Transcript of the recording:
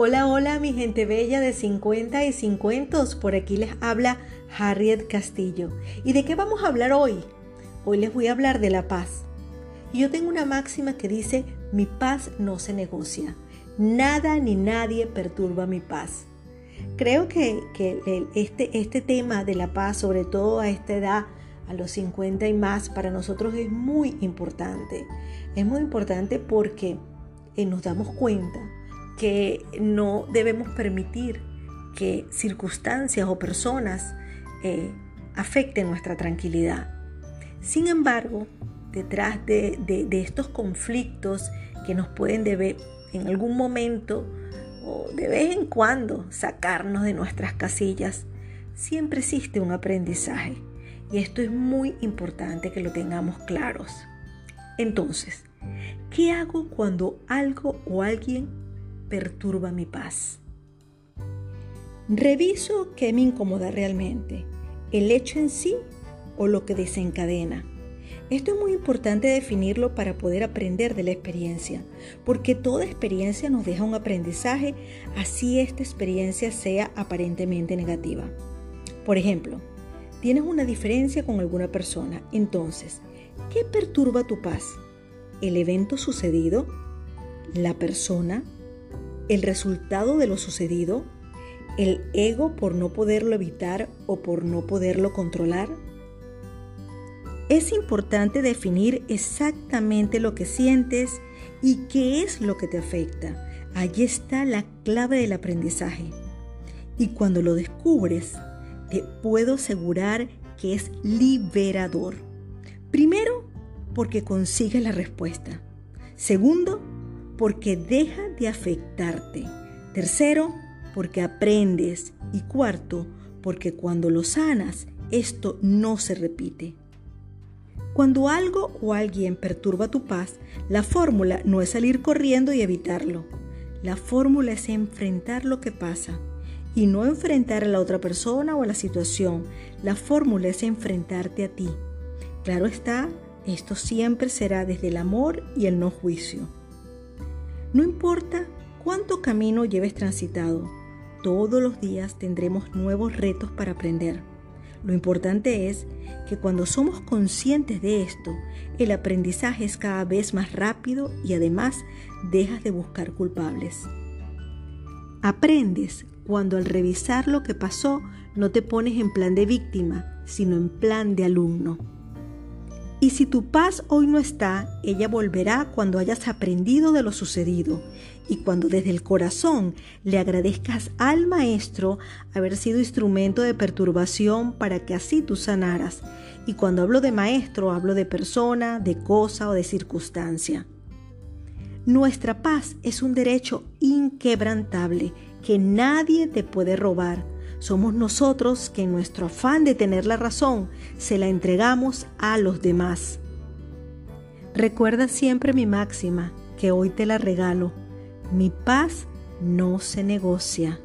Hola, hola, mi gente bella de 50 y 50. Por aquí les habla Harriet Castillo. ¿Y de qué vamos a hablar hoy? Hoy les voy a hablar de la paz. Y yo tengo una máxima que dice, mi paz no se negocia. Nada ni nadie perturba mi paz. Creo que, este, este tema de la paz, sobre todo a esta edad, a los 50 y más, para nosotros es muy importante. Es muy importante porque eh, nos damos cuenta que no debemos permitir que circunstancias o personas eh, afecten nuestra tranquilidad. Sin embargo, detrás de, estos conflictos que nos pueden deber en algún momento o de vez en cuando sacarnos de nuestras casillas, siempre existe un aprendizaje. Y esto es muy importante que lo tengamos claros. Entonces, ¿qué hago cuando algo o alguien perturba mi paz. Reviso qué me incomoda realmente, el hecho en sí o lo que desencadena. Esto es muy importante definirlo para poder aprender de la experiencia, porque toda experiencia nos deja un aprendizaje, así esta experiencia sea aparentemente negativa. Por ejemplo, tienes una diferencia con alguna persona, entonces, ¿qué perturba tu paz? ¿El evento sucedido? ¿La persona? El resultado de lo sucedido, el ego por no poderlo evitar o por no poderlo controlar? Es importante definir exactamente lo que sientes y qué es lo que te afecta. Allí está la clave del aprendizaje. Y cuando lo descubres, te puedo asegurar que es liberador. Primero, porque consigues la respuesta. Segundo, porque deja de afectarte. Tercero, porque aprendes. Y cuarto, porque cuando lo sanas, esto no se repite. Cuando algo o alguien perturba tu paz, la fórmula no es salir corriendo y evitarlo. La fórmula es enfrentar lo que pasa y no enfrentar a la otra persona o a la situación. La fórmula es enfrentarte a ti. Claro está, esto siempre será desde el amor y el no juicio. No importa cuánto camino lleves transitado, todos los días tendremos nuevos retos para aprender. Lo importante es que cuando somos conscientes de esto, el aprendizaje es cada vez más rápido y además dejas de buscar culpables. Aprendes cuando al revisar lo que pasó no te pones en plan de víctima, sino en plan de alumno. Y si tu paz hoy no está, ella volverá cuando hayas aprendido de lo sucedido y cuando desde el corazón le agradezcas al Maestro haber sido instrumento de perturbación para que así tú sanaras. Y cuando hablo de Maestro, hablo de persona, de cosa o de circunstancia. Nuestra paz es un derecho inquebrantable que nadie te puede robar somos nosotros que en nuestro afán de tener la razón se la entregamos a los demás. Recuerda siempre mi máxima, que hoy te la regalo. Mi paz no se negocia.